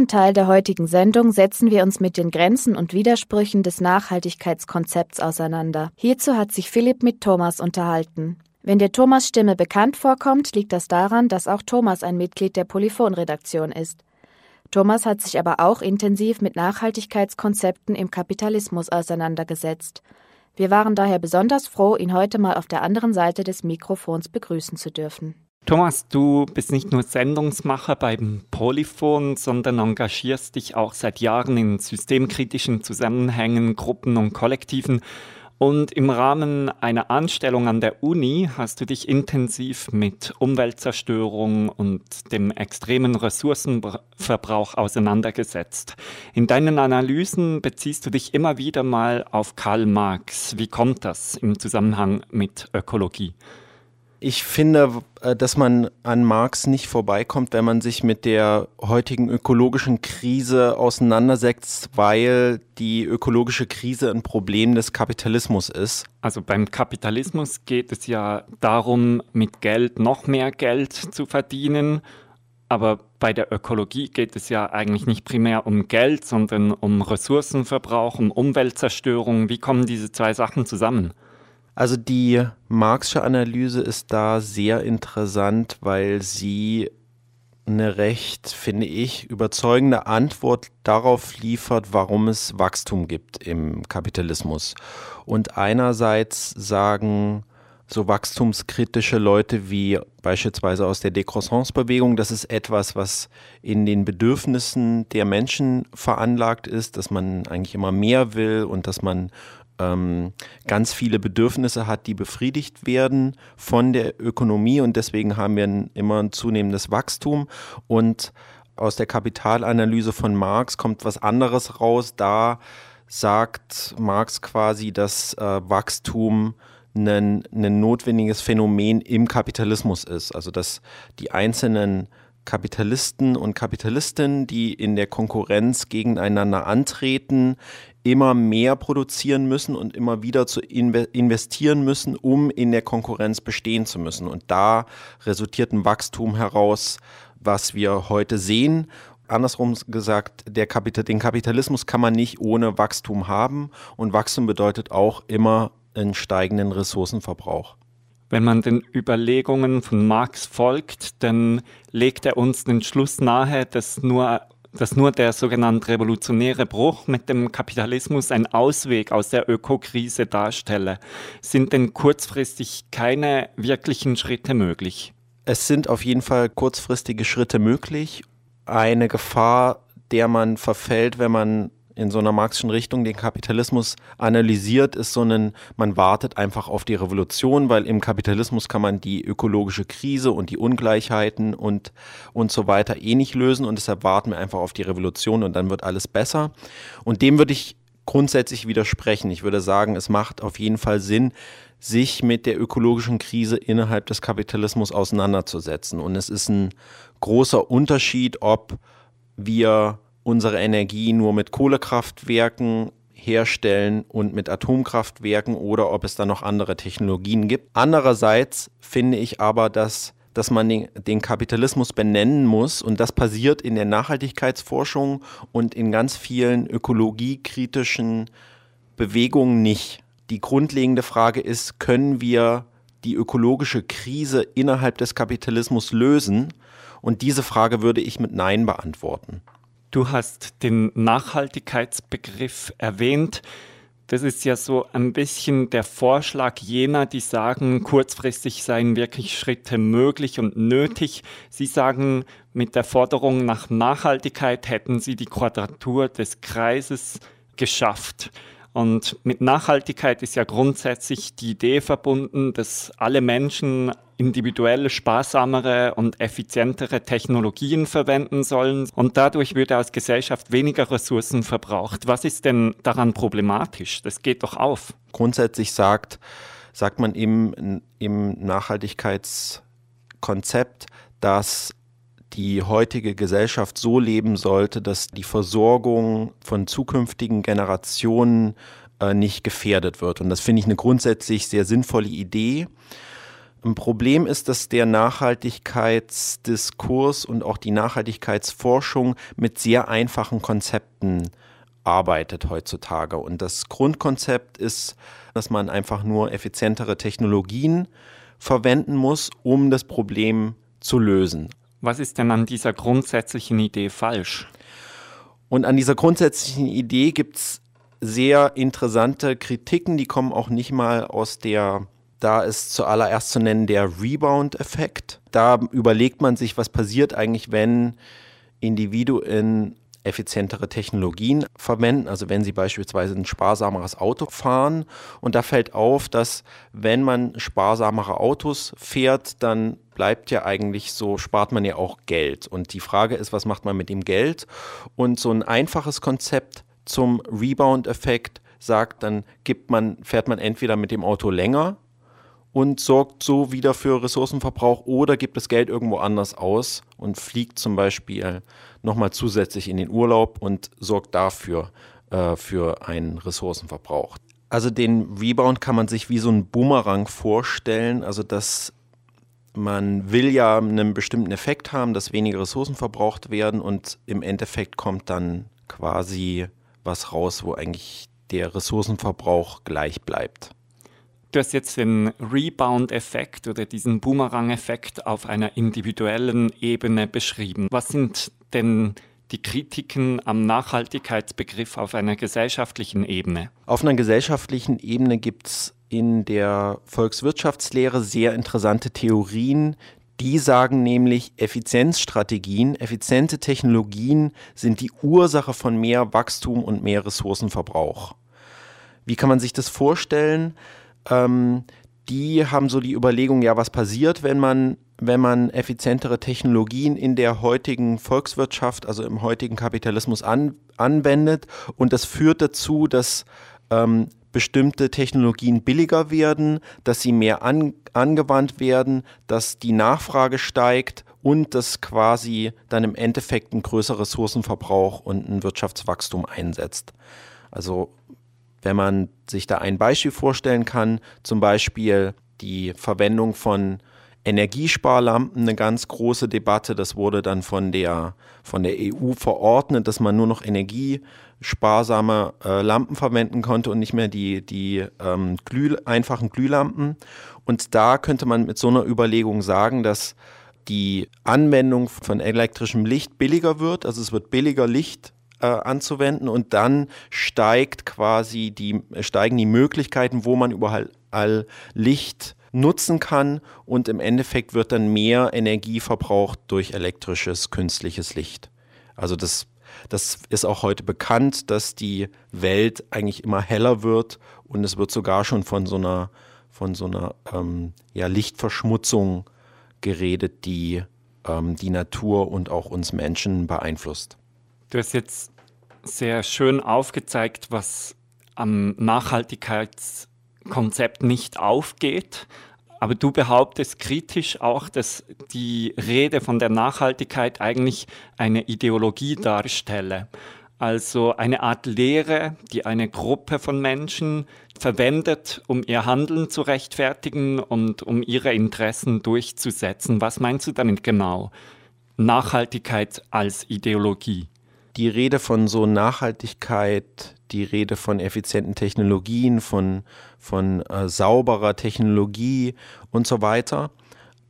Letzten Teil der heutigen Sendung setzen wir uns mit den Grenzen und Widersprüchen des Nachhaltigkeitskonzepts auseinander. Hierzu hat sich Philipp mit Thomas unterhalten. Wenn dir Thomas Stimme bekannt vorkommt, liegt das daran, dass auch Thomas ein Mitglied der Polyphon-Redaktion ist. Thomas hat sich aber auch intensiv mit Nachhaltigkeitskonzepten im Kapitalismus auseinandergesetzt. Wir waren daher besonders froh, ihn heute mal auf der anderen Seite des Mikrofons begrüßen zu dürfen. Thomas, du bist nicht nur Sendungsmacher beim Polyphon, sondern engagierst dich auch seit Jahren in systemkritischen Zusammenhängen, Gruppen und Kollektiven. Und im Rahmen einer Anstellung an der Uni hast du dich intensiv mit Umweltzerstörung und dem extremen Ressourcenverbrauch auseinandergesetzt. In deinen Analysen beziehst du dich immer wieder mal auf Karl Marx. Wie kommt das im Zusammenhang mit Ökologie? Ich finde, äh, dass man an Marx nicht vorbeikommt, wenn man sich mit der heutigen ökologischen Krise auseinandersetzt, weil die ökologische Krise ein Problem des Kapitalismus ist. Also beim Kapitalismus geht es ja darum, mit Geld noch mehr Geld zu verdienen. Aber bei der Ökologie geht es ja eigentlich nicht primär um Geld, sondern um Ressourcenverbrauch, um Umweltzerstörung. Wie kommen diese zwei Sachen zusammen? Also die Marxische Analyse ist da sehr interessant, weil sie eine recht, finde ich, überzeugende Antwort darauf liefert, warum es Wachstum gibt im Kapitalismus. Und einerseits sagen so wachstumskritische Leute wie beispielsweise aus der Décroissance-Bewegung, das ist etwas, was in den Bedürfnissen der Menschen veranlagt ist, dass man eigentlich immer mehr will und dass man ähm, ganz viele Bedürfnisse hat, die befriedigt werden von der Ökonomie und deswegen haben wir ein, immer ein zunehmendes Wachstum und aus der Kapitalanalyse von Marx kommt was anderes raus. Da sagt Marx quasi, dass äh, Wachstum ein, ein notwendiges Phänomen im Kapitalismus ist. Also dass die einzelnen Kapitalisten und Kapitalistinnen, die in der Konkurrenz gegeneinander antreten, immer mehr produzieren müssen und immer wieder zu investieren müssen, um in der Konkurrenz bestehen zu müssen. Und da resultiert ein Wachstum heraus, was wir heute sehen. Andersrum gesagt, Kapital, den Kapitalismus kann man nicht ohne Wachstum haben und Wachstum bedeutet auch immer einen steigenden Ressourcenverbrauch. Wenn man den Überlegungen von Marx folgt, dann legt er uns den Schluss nahe, dass nur dass nur der sogenannte revolutionäre Bruch mit dem Kapitalismus ein Ausweg aus der Ökokrise darstelle. Sind denn kurzfristig keine wirklichen Schritte möglich? Es sind auf jeden Fall kurzfristige Schritte möglich. Eine Gefahr, der man verfällt, wenn man in so einer marxischen Richtung den Kapitalismus analysiert, ist so ein, man wartet einfach auf die Revolution, weil im Kapitalismus kann man die ökologische Krise und die Ungleichheiten und, und so weiter eh nicht lösen und deshalb warten wir einfach auf die Revolution und dann wird alles besser. Und dem würde ich grundsätzlich widersprechen. Ich würde sagen, es macht auf jeden Fall Sinn, sich mit der ökologischen Krise innerhalb des Kapitalismus auseinanderzusetzen. Und es ist ein großer Unterschied, ob wir unsere Energie nur mit Kohlekraftwerken herstellen und mit Atomkraftwerken oder ob es da noch andere Technologien gibt. Andererseits finde ich aber, dass, dass man den, den Kapitalismus benennen muss und das passiert in der Nachhaltigkeitsforschung und in ganz vielen ökologiekritischen Bewegungen nicht. Die grundlegende Frage ist, können wir die ökologische Krise innerhalb des Kapitalismus lösen? Und diese Frage würde ich mit Nein beantworten. Du hast den Nachhaltigkeitsbegriff erwähnt. Das ist ja so ein bisschen der Vorschlag jener, die sagen, kurzfristig seien wirklich Schritte möglich und nötig. Sie sagen, mit der Forderung nach Nachhaltigkeit hätten sie die Quadratur des Kreises geschafft. Und mit Nachhaltigkeit ist ja grundsätzlich die Idee verbunden, dass alle Menschen individuelle, sparsamere und effizientere Technologien verwenden sollen. Und dadurch würde aus Gesellschaft weniger Ressourcen verbraucht. Was ist denn daran problematisch? Das geht doch auf. Grundsätzlich sagt, sagt man im, im Nachhaltigkeitskonzept, dass die heutige Gesellschaft so leben sollte, dass die Versorgung von zukünftigen Generationen äh, nicht gefährdet wird. Und das finde ich eine grundsätzlich sehr sinnvolle Idee. Ein Problem ist, dass der Nachhaltigkeitsdiskurs und auch die Nachhaltigkeitsforschung mit sehr einfachen Konzepten arbeitet heutzutage. Und das Grundkonzept ist, dass man einfach nur effizientere Technologien verwenden muss, um das Problem zu lösen. Was ist denn an dieser grundsätzlichen Idee falsch? Und an dieser grundsätzlichen Idee gibt es sehr interessante Kritiken, die kommen auch nicht mal aus der, da ist zuallererst zu nennen der Rebound-Effekt. Da überlegt man sich, was passiert eigentlich, wenn Individuen effizientere Technologien verwenden, also wenn Sie beispielsweise ein sparsameres Auto fahren. Und da fällt auf, dass wenn man sparsamere Autos fährt, dann bleibt ja eigentlich so, spart man ja auch Geld. Und die Frage ist, was macht man mit dem Geld? Und so ein einfaches Konzept zum Rebound-Effekt sagt, dann gibt man, fährt man entweder mit dem Auto länger und sorgt so wieder für Ressourcenverbrauch oder gibt das Geld irgendwo anders aus und fliegt zum Beispiel nochmal zusätzlich in den Urlaub und sorgt dafür äh, für einen Ressourcenverbrauch. Also den Rebound kann man sich wie so ein Boomerang vorstellen, also dass man will ja einen bestimmten Effekt haben, dass weniger Ressourcen verbraucht werden und im Endeffekt kommt dann quasi was raus, wo eigentlich der Ressourcenverbrauch gleich bleibt. Du hast jetzt den Rebound-Effekt oder diesen Boomerang-Effekt auf einer individuellen Ebene beschrieben. Was sind denn die Kritiken am Nachhaltigkeitsbegriff auf einer gesellschaftlichen Ebene? Auf einer gesellschaftlichen Ebene gibt es in der Volkswirtschaftslehre sehr interessante Theorien, die sagen nämlich, Effizienzstrategien, effiziente Technologien sind die Ursache von mehr Wachstum und mehr Ressourcenverbrauch. Wie kann man sich das vorstellen? Ähm, die haben so die Überlegung, ja, was passiert, wenn man, wenn man effizientere Technologien in der heutigen Volkswirtschaft, also im heutigen Kapitalismus an, anwendet. Und das führt dazu, dass ähm, bestimmte Technologien billiger werden, dass sie mehr an, angewandt werden, dass die Nachfrage steigt und dass quasi dann im Endeffekt ein größerer Ressourcenverbrauch und ein Wirtschaftswachstum einsetzt. Also wenn man sich da ein Beispiel vorstellen kann, zum Beispiel die Verwendung von Energiesparlampen, eine ganz große Debatte. Das wurde dann von der, von der EU verordnet, dass man nur noch energiesparsame äh, Lampen verwenden konnte und nicht mehr die, die ähm, Glüh, einfachen Glühlampen. Und da könnte man mit so einer Überlegung sagen, dass die Anwendung von elektrischem Licht billiger wird. Also es wird billiger Licht äh, anzuwenden und dann steigt quasi die, steigen die Möglichkeiten, wo man überall Licht nutzen kann und im Endeffekt wird dann mehr Energie verbraucht durch elektrisches, künstliches Licht. Also das, das ist auch heute bekannt, dass die Welt eigentlich immer heller wird und es wird sogar schon von so einer, von so einer ähm, ja, Lichtverschmutzung geredet, die ähm, die Natur und auch uns Menschen beeinflusst. Du hast jetzt sehr schön aufgezeigt, was am Nachhaltigkeitskonzept nicht aufgeht. Aber du behauptest kritisch auch, dass die Rede von der Nachhaltigkeit eigentlich eine Ideologie darstelle. Also eine Art Lehre, die eine Gruppe von Menschen verwendet, um ihr Handeln zu rechtfertigen und um ihre Interessen durchzusetzen. Was meinst du damit genau? Nachhaltigkeit als Ideologie die Rede von so Nachhaltigkeit, die Rede von effizienten Technologien, von, von äh, sauberer Technologie und so weiter,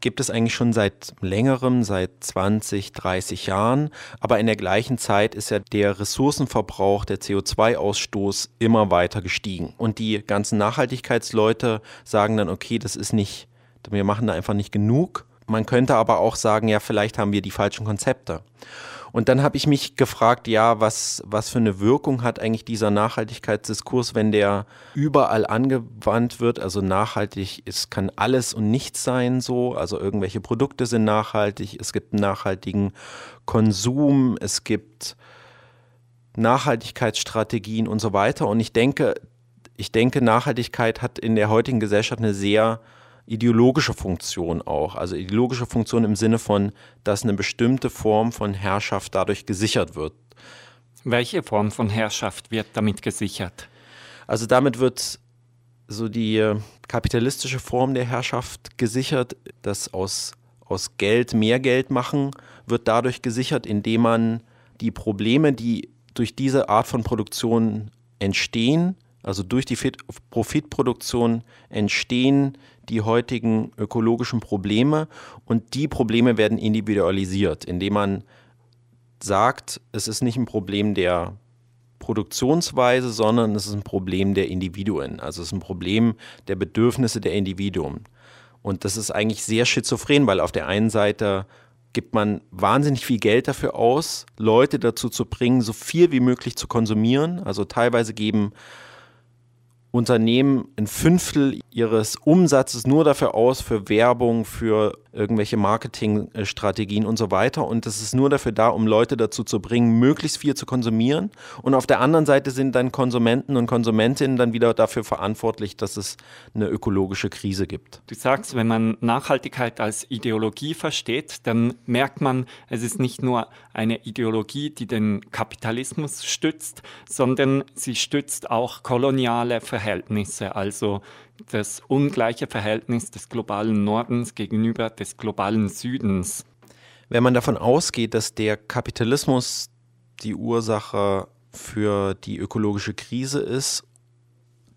gibt es eigentlich schon seit längerem, seit 20, 30 Jahren. Aber in der gleichen Zeit ist ja der Ressourcenverbrauch, der CO2-Ausstoß immer weiter gestiegen. Und die ganzen Nachhaltigkeitsleute sagen dann, okay, das ist nicht, wir machen da einfach nicht genug. Man könnte aber auch sagen, ja, vielleicht haben wir die falschen Konzepte. Und dann habe ich mich gefragt, ja, was, was für eine Wirkung hat eigentlich dieser Nachhaltigkeitsdiskurs, wenn der überall angewandt wird? Also nachhaltig, es kann alles und nichts sein so. Also irgendwelche Produkte sind nachhaltig, es gibt einen nachhaltigen Konsum, es gibt Nachhaltigkeitsstrategien und so weiter. Und ich denke, ich denke, Nachhaltigkeit hat in der heutigen Gesellschaft eine sehr ideologische Funktion auch. Also ideologische Funktion im Sinne von, dass eine bestimmte Form von Herrschaft dadurch gesichert wird. Welche Form von Herrschaft wird damit gesichert? Also damit wird so die äh, kapitalistische Form der Herrschaft gesichert, das aus, aus Geld mehr Geld machen wird dadurch gesichert, indem man die Probleme, die durch diese Art von Produktion entstehen, also durch die Profitproduktion entstehen die heutigen ökologischen Probleme und die Probleme werden individualisiert, indem man sagt, es ist nicht ein Problem der Produktionsweise, sondern es ist ein Problem der Individuen. Also es ist ein Problem der Bedürfnisse der Individuen. Und das ist eigentlich sehr schizophren, weil auf der einen Seite gibt man wahnsinnig viel Geld dafür aus, Leute dazu zu bringen, so viel wie möglich zu konsumieren. Also teilweise geben Unternehmen ein Fünftel ihres Umsatzes nur dafür aus, für Werbung, für irgendwelche Marketingstrategien und so weiter. Und das ist nur dafür da, um Leute dazu zu bringen, möglichst viel zu konsumieren. Und auf der anderen Seite sind dann Konsumenten und Konsumentinnen dann wieder dafür verantwortlich, dass es eine ökologische Krise gibt. Du sagst, wenn man Nachhaltigkeit als Ideologie versteht, dann merkt man, es ist nicht nur eine Ideologie, die den Kapitalismus stützt, sondern sie stützt auch koloniale Verhältnisse, also das ungleiche Verhältnis des globalen Nordens gegenüber des globalen Südens. Wenn man davon ausgeht, dass der Kapitalismus die Ursache für die ökologische Krise ist,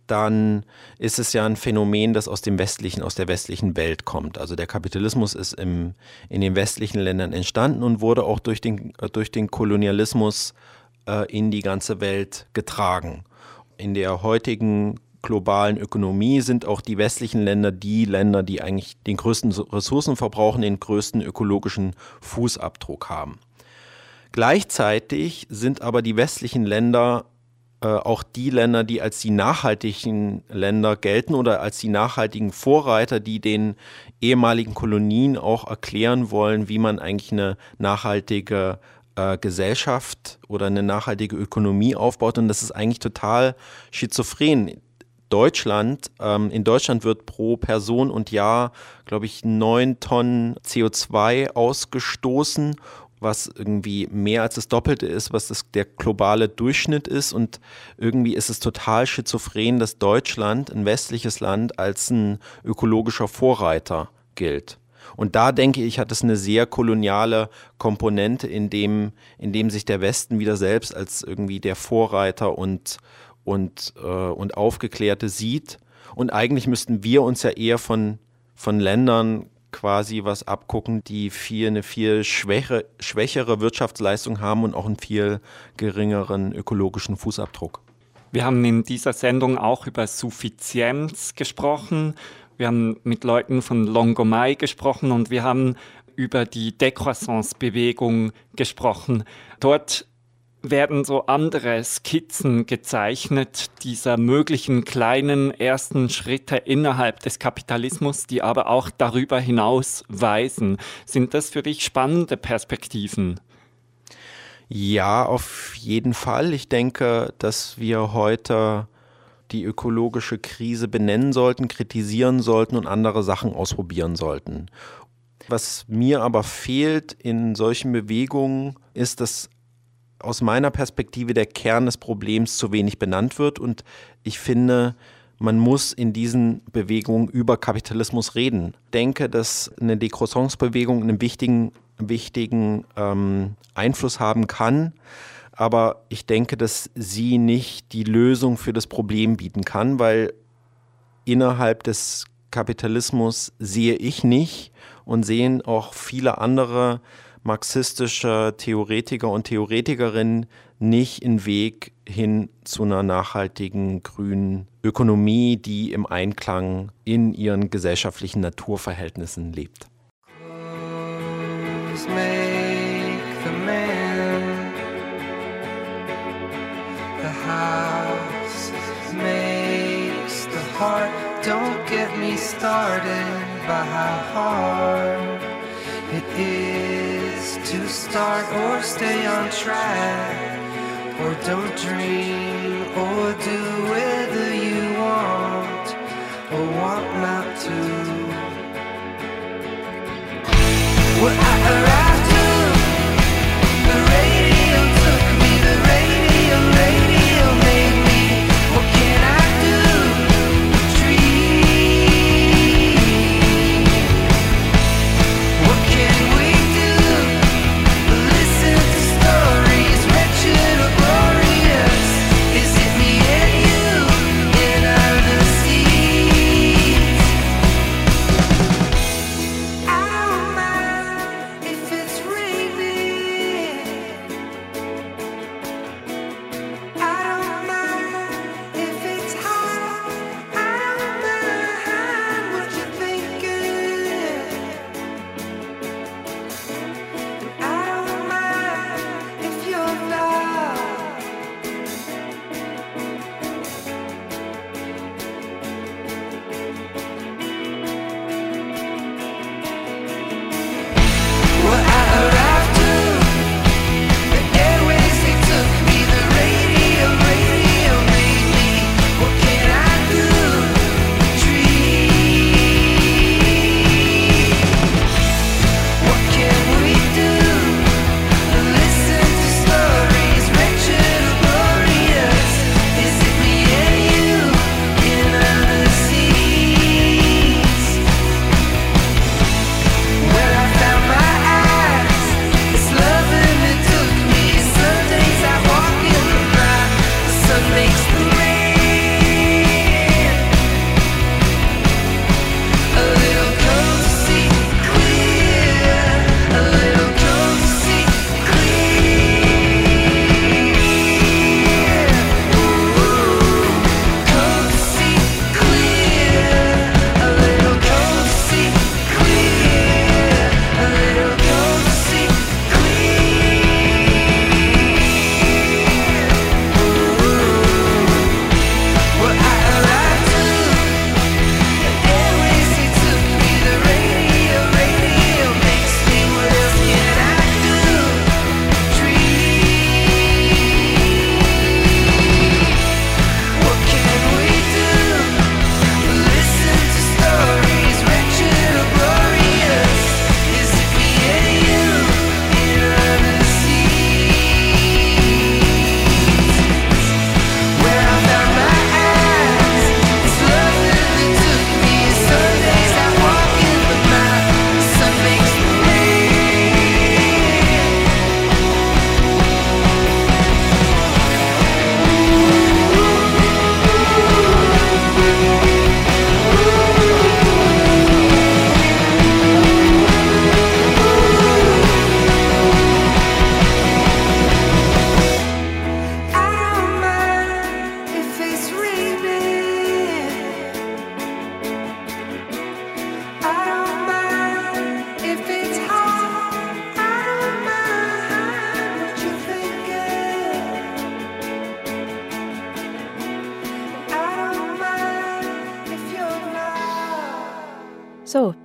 dann ist es ja ein Phänomen, das aus dem westlichen, aus der westlichen Welt kommt. Also der Kapitalismus ist im, in den westlichen Ländern entstanden und wurde auch durch den, durch den Kolonialismus äh, in die ganze Welt getragen. In der heutigen globalen Ökonomie sind auch die westlichen Länder die Länder, die eigentlich den größten Ressourcenverbrauch und den größten ökologischen Fußabdruck haben. Gleichzeitig sind aber die westlichen Länder äh, auch die Länder, die als die nachhaltigen Länder gelten oder als die nachhaltigen Vorreiter, die den ehemaligen Kolonien auch erklären wollen, wie man eigentlich eine nachhaltige äh, Gesellschaft oder eine nachhaltige Ökonomie aufbaut. Und das ist eigentlich total schizophren. Deutschland, ähm, in Deutschland wird pro Person und Jahr, glaube ich, neun Tonnen CO2 ausgestoßen, was irgendwie mehr als das Doppelte ist, was das, der globale Durchschnitt ist. Und irgendwie ist es total schizophren, dass Deutschland, ein westliches Land, als ein ökologischer Vorreiter gilt. Und da denke ich, hat es eine sehr koloniale Komponente, in dem, in dem sich der Westen wieder selbst als irgendwie der Vorreiter und, und, äh, und Aufgeklärte sieht. Und eigentlich müssten wir uns ja eher von, von Ländern quasi was abgucken, die viel, eine viel schwäche, schwächere Wirtschaftsleistung haben und auch einen viel geringeren ökologischen Fußabdruck. Wir haben in dieser Sendung auch über Suffizienz gesprochen. Wir haben mit Leuten von Longomai gesprochen und wir haben über die Decroissance-Bewegung gesprochen. Dort werden so andere Skizzen gezeichnet dieser möglichen kleinen ersten Schritte innerhalb des Kapitalismus, die aber auch darüber hinaus weisen. Sind das für dich spannende Perspektiven? Ja, auf jeden Fall. Ich denke, dass wir heute die ökologische Krise benennen sollten, kritisieren sollten und andere Sachen ausprobieren sollten. Was mir aber fehlt in solchen Bewegungen, ist, dass aus meiner Perspektive der Kern des Problems zu wenig benannt wird. Und ich finde, man muss in diesen Bewegungen über Kapitalismus reden. Ich denke, dass eine Decroissance-Bewegung einen wichtigen, wichtigen ähm, Einfluss haben kann. Aber ich denke, dass sie nicht die Lösung für das Problem bieten kann, weil innerhalb des Kapitalismus sehe ich nicht und sehen auch viele andere marxistischer Theoretiker und Theoretikerinnen nicht einen Weg hin zu einer nachhaltigen grünen Ökonomie, die im Einklang in ihren gesellschaftlichen Naturverhältnissen lebt. Me started by how hard it is. to start or stay on track, or don't dream or do whether you want or want not to.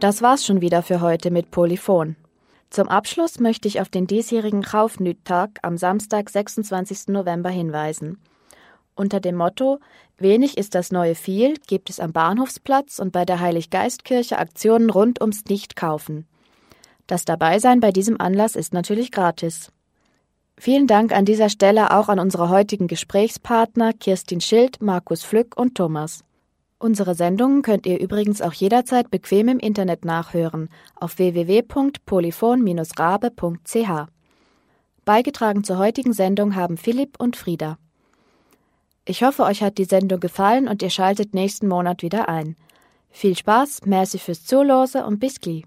Das war's schon wieder für heute mit Polyphon. Zum Abschluss möchte ich auf den diesjährigen Kaufnüt-Tag am Samstag, 26. November hinweisen. Unter dem Motto Wenig ist das neue viel gibt es am Bahnhofsplatz und bei der Heiliggeistkirche Aktionen rund ums Nichtkaufen. Das Dabeisein bei diesem Anlass ist natürlich gratis. Vielen Dank an dieser Stelle auch an unsere heutigen Gesprächspartner Kirstin Schild, Markus Flück und Thomas. Unsere Sendungen könnt ihr übrigens auch jederzeit bequem im Internet nachhören auf www.polyphon-rabe.ch. Beigetragen zur heutigen Sendung haben Philipp und Frieda. Ich hoffe, euch hat die Sendung gefallen und ihr schaltet nächsten Monat wieder ein. Viel Spaß, merci fürs Zuhören und bis gleich.